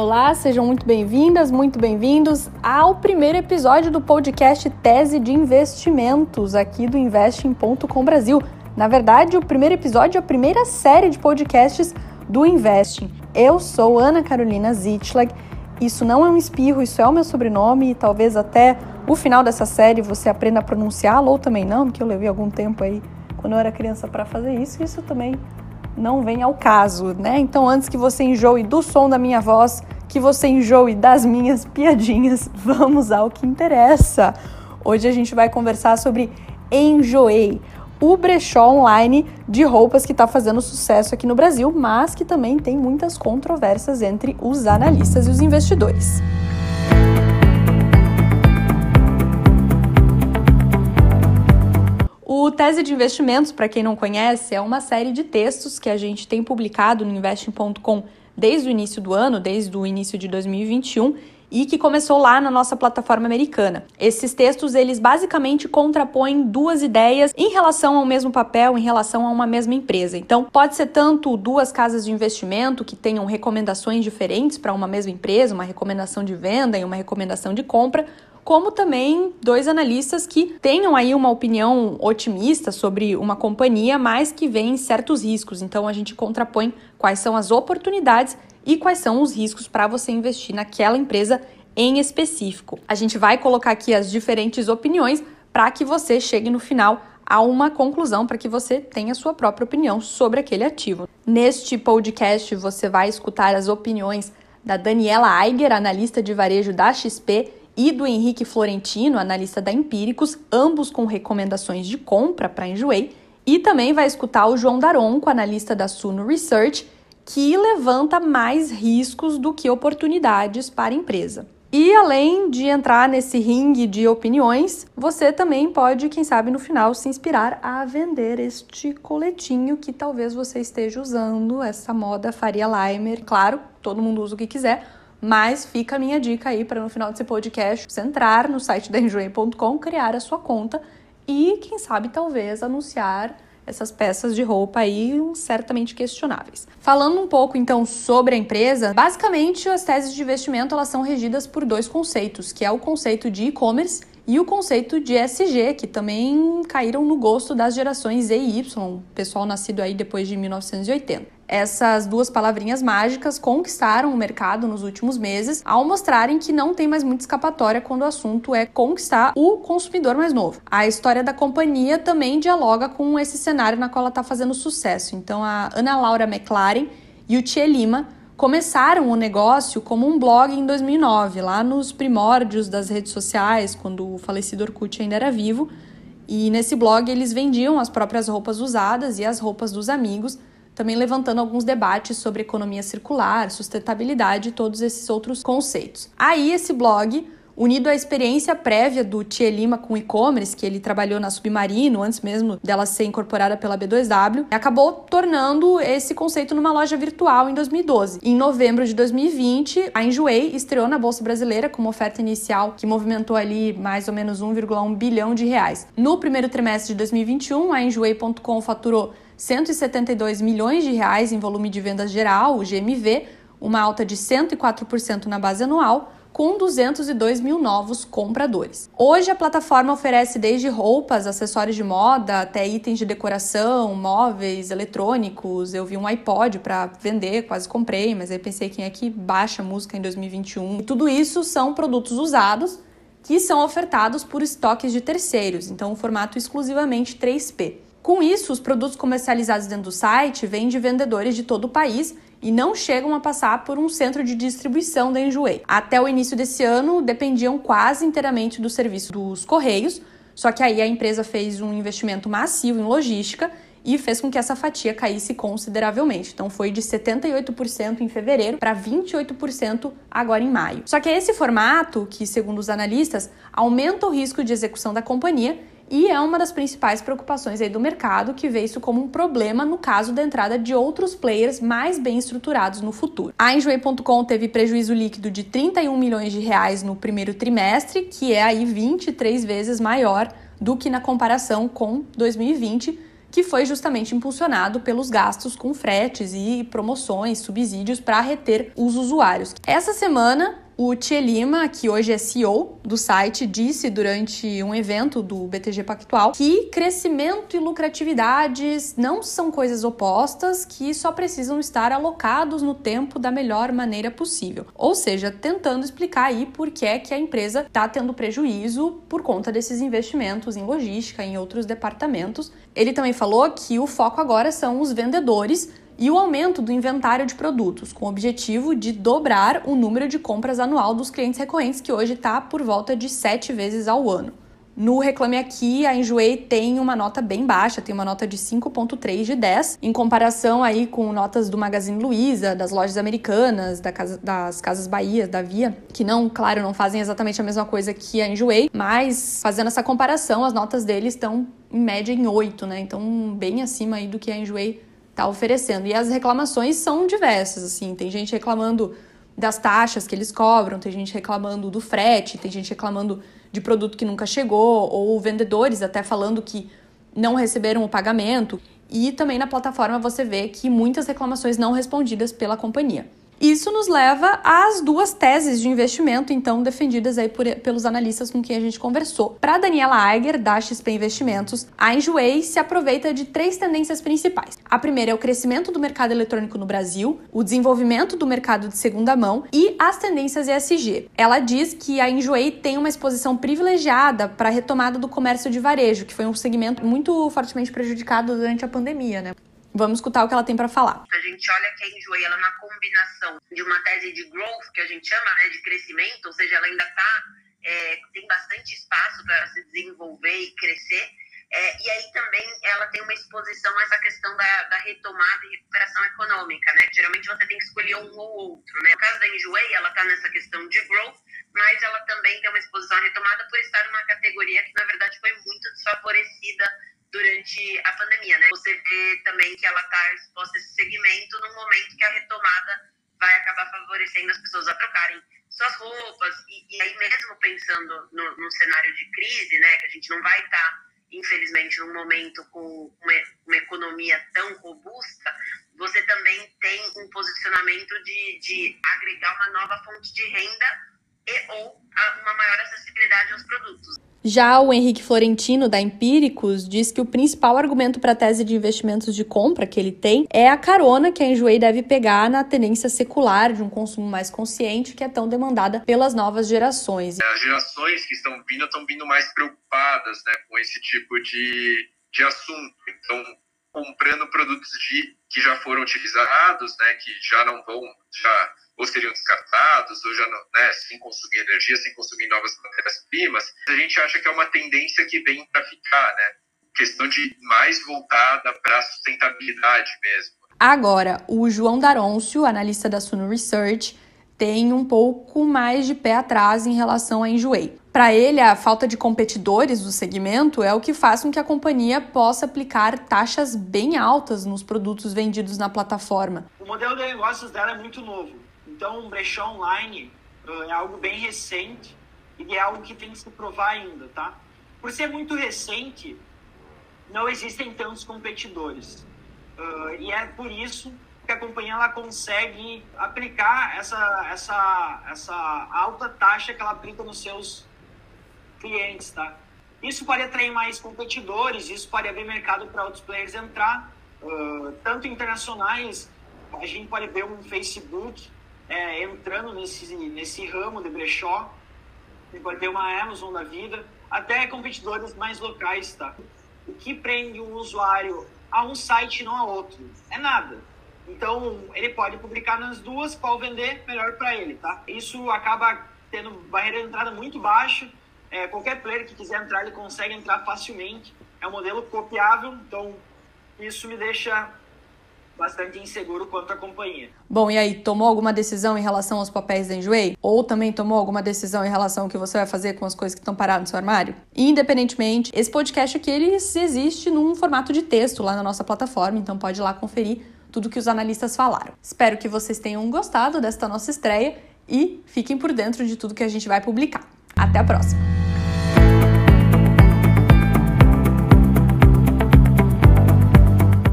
Olá, sejam muito bem-vindas, muito bem-vindos ao primeiro episódio do podcast Tese de Investimentos aqui do Investing.com Brasil. Na verdade, o primeiro episódio é a primeira série de podcasts do Investing. Eu sou Ana Carolina Zitschlag. Isso não é um espirro, isso é o meu sobrenome e talvez até o final dessa série você aprenda a pronunciá-lo ou também não, porque eu levei algum tempo aí quando eu era criança para fazer isso. Isso também não vem ao caso, né? Então, antes que você enjoe do som da minha voz, que você enjoe das minhas piadinhas, vamos ao que interessa. Hoje a gente vai conversar sobre Enjoei, o brechó online de roupas que está fazendo sucesso aqui no Brasil, mas que também tem muitas controvérsias entre os analistas e os investidores. O Tese de Investimentos, para quem não conhece, é uma série de textos que a gente tem publicado no investing.com desde o início do ano, desde o início de 2021 e que começou lá na nossa plataforma americana. Esses textos, eles basicamente contrapõem duas ideias em relação ao mesmo papel, em relação a uma mesma empresa. Então, pode ser tanto duas casas de investimento que tenham recomendações diferentes para uma mesma empresa, uma recomendação de venda e uma recomendação de compra, como também dois analistas que tenham aí uma opinião otimista sobre uma companhia, mas que veem certos riscos. Então a gente contrapõe quais são as oportunidades e quais são os riscos para você investir naquela empresa em específico. A gente vai colocar aqui as diferentes opiniões para que você chegue no final a uma conclusão para que você tenha sua própria opinião sobre aquele ativo. Neste podcast você vai escutar as opiniões da Daniela Eiger, analista de varejo da XP, e do Henrique Florentino, analista da Empíricos, ambos com recomendações de compra para Enjoei, e também vai escutar o João Daronco, analista da Suno Research, que levanta mais riscos do que oportunidades para a empresa. E além de entrar nesse ringue de opiniões, você também pode, quem sabe, no final se inspirar a vender este coletinho que talvez você esteja usando, essa moda Faria Limer. Claro, todo mundo usa o que quiser, mas fica a minha dica aí para no final desse podcast você entrar no site da enjoei.com, criar a sua conta e, quem sabe, talvez anunciar essas peças de roupa aí certamente questionáveis. Falando um pouco então sobre a empresa, basicamente as teses de investimento elas são regidas por dois conceitos, que é o conceito de e-commerce e o conceito de SG, que também caíram no gosto das gerações Z e Y, pessoal nascido aí depois de 1980. Essas duas palavrinhas mágicas conquistaram o mercado nos últimos meses, ao mostrarem que não tem mais muita escapatória quando o assunto é conquistar o consumidor mais novo. A história da companhia também dialoga com esse cenário na qual ela está fazendo sucesso. Então, a Ana Laura McLaren e o Tia Lima começaram o negócio como um blog em 2009, lá nos primórdios das redes sociais, quando o falecido Orkut ainda era vivo. E nesse blog eles vendiam as próprias roupas usadas e as roupas dos amigos também levantando alguns debates sobre economia circular, sustentabilidade e todos esses outros conceitos. Aí esse blog unido à experiência prévia do Tia Lima com e-commerce, que ele trabalhou na Submarino antes mesmo dela ser incorporada pela B2W, acabou tornando esse conceito numa loja virtual em 2012. Em novembro de 2020, a Enjoei estreou na Bolsa Brasileira com uma oferta inicial que movimentou ali mais ou menos 1,1 bilhão de reais. No primeiro trimestre de 2021, a Enjoei.com faturou 172 milhões de reais em volume de vendas geral, o GMV, uma alta de 104% na base anual, com 202 mil novos compradores. Hoje a plataforma oferece desde roupas, acessórios de moda, até itens de decoração, móveis, eletrônicos. Eu vi um iPod para vender, quase comprei, mas aí pensei quem é que baixa música em 2021. E tudo isso são produtos usados que são ofertados por estoques de terceiros, então um formato exclusivamente 3P. Com isso, os produtos comercializados dentro do site vêm de vendedores de todo o país e não chegam a passar por um centro de distribuição da Enjoei. Até o início desse ano, dependiam quase inteiramente do serviço dos Correios, só que aí a empresa fez um investimento massivo em logística e fez com que essa fatia caísse consideravelmente. Então foi de 78% em fevereiro para 28% agora em maio. Só que esse formato, que segundo os analistas, aumenta o risco de execução da companhia e é uma das principais preocupações aí do mercado, que vê isso como um problema no caso da entrada de outros players mais bem estruturados no futuro. A Enjoei.com teve prejuízo líquido de 31 milhões de reais no primeiro trimestre, que é aí 23 vezes maior do que na comparação com 2020, que foi justamente impulsionado pelos gastos com fretes e promoções, subsídios para reter os usuários. Essa semana, o Tia Lima, que hoje é CEO do site, disse durante um evento do BTG Pactual que crescimento e lucratividades não são coisas opostas, que só precisam estar alocados no tempo da melhor maneira possível. Ou seja, tentando explicar aí por que é que a empresa está tendo prejuízo por conta desses investimentos em logística, em outros departamentos. Ele também falou que o foco agora são os vendedores e o aumento do inventário de produtos, com o objetivo de dobrar o número de compras anual dos clientes recorrentes, que hoje está por volta de sete vezes ao ano. No Reclame Aqui, a Enjoei tem uma nota bem baixa, tem uma nota de 5.3 de 10, em comparação aí com notas do Magazine Luiza, das lojas americanas, da casa, das Casas Bahia, da Via, que não, claro, não fazem exatamente a mesma coisa que a Enjoei, mas fazendo essa comparação, as notas deles estão em média em 8, né? Então, bem acima aí do que a Enjoei está oferecendo. E as reclamações são diversas, assim, tem gente reclamando das taxas que eles cobram, tem gente reclamando do frete, tem gente reclamando de produto que nunca chegou, ou vendedores até falando que não receberam o pagamento. E também na plataforma você vê que muitas reclamações não respondidas pela companhia. Isso nos leva às duas teses de investimento, então, defendidas aí por, pelos analistas com quem a gente conversou. Para Daniela Eiger, da XP Investimentos, a Enjoei se aproveita de três tendências principais. A primeira é o crescimento do mercado eletrônico no Brasil, o desenvolvimento do mercado de segunda mão e as tendências ESG. Ela diz que a Enjoei tem uma exposição privilegiada para a retomada do comércio de varejo, que foi um segmento muito fortemente prejudicado durante a pandemia, né? Vamos escutar o que ela tem para falar. A gente olha que a ela é uma combinação de uma tese de growth, que a gente chama né, de crescimento, ou seja, ela ainda tá, é, tem bastante espaço para se desenvolver e crescer. É, e aí também ela tem uma exposição a essa questão da, da, retomada e recuperação econômica, né? Geralmente você tem que escolher um ou outro, né? No caso da Enjoei, ela está nessa questão de growth, mas ela também tem uma exposição à retomada por estar numa categoria que, na verdade, foi muito desfavorecida durante a pandemia, né? Você vê também que ela está exposta a esse segmento num momento que a retomada vai acabar favorecendo as pessoas a trocarem suas roupas e, e aí mesmo pensando no, no, cenário de crise, né, que a gente não vai estar tá, infelizmente num momento com uma, uma, economia tão robusta, você também tem um posicionamento de, de agregar uma nova fonte de renda e ou uma maior acessibilidade aos produtos. Já o Henrique Florentino, da Empíricos, diz que o principal argumento para a tese de investimentos de compra que ele tem é a carona que a Enjoei deve pegar na tendência secular de um consumo mais consciente que é tão demandada pelas novas gerações. As gerações que estão vindo estão vindo mais preocupadas né, com esse tipo de, de assunto. Então, comprando produtos de, que já foram utilizados, né, que já não vão, já ou seriam descartados, ou já não, né, sem consumir energia, sem consumir novas matérias-primas. A gente acha que é uma tendência que vem para ficar, né? Questão de mais voltada para a sustentabilidade mesmo. Agora, o João Daroncio, analista da Suno Research, tem um pouco mais de pé atrás em relação à Enjoei. Para ele, a falta de competidores do segmento é o que faz com que a companhia possa aplicar taxas bem altas nos produtos vendidos na plataforma. O modelo de negócios dela é muito novo. Então, um brechó online é algo bem recente e é algo que tem que se provar ainda, tá? Por ser muito recente, não existem tantos competidores. Uh, e é por isso que a companhia ela consegue aplicar essa, essa, essa alta taxa que ela aplica nos seus clientes, tá? Isso pode atrair mais competidores, isso pode abrir mercado para outros players entrar, uh, tanto internacionais, a gente pode ver um Facebook é, entrando nesse, nesse ramo de brechó. Você pode ter uma Amazon da vida, até competidores mais locais, tá? O que prende um usuário a um site e não a outro? É nada. Então, ele pode publicar nas duas, qual vender melhor para ele, tá? Isso acaba tendo barreira de entrada muito baixa. É, qualquer player que quiser entrar, ele consegue entrar facilmente. É um modelo copiável, então isso me deixa bastante inseguro quanto à companhia. Bom, e aí, tomou alguma decisão em relação aos papéis da Enjoei? Ou também tomou alguma decisão em relação ao que você vai fazer com as coisas que estão paradas no seu armário? Independentemente, esse podcast aqui ele existe num formato de texto lá na nossa plataforma, então pode ir lá conferir tudo que os analistas falaram. Espero que vocês tenham gostado desta nossa estreia e fiquem por dentro de tudo que a gente vai publicar. Até a próxima!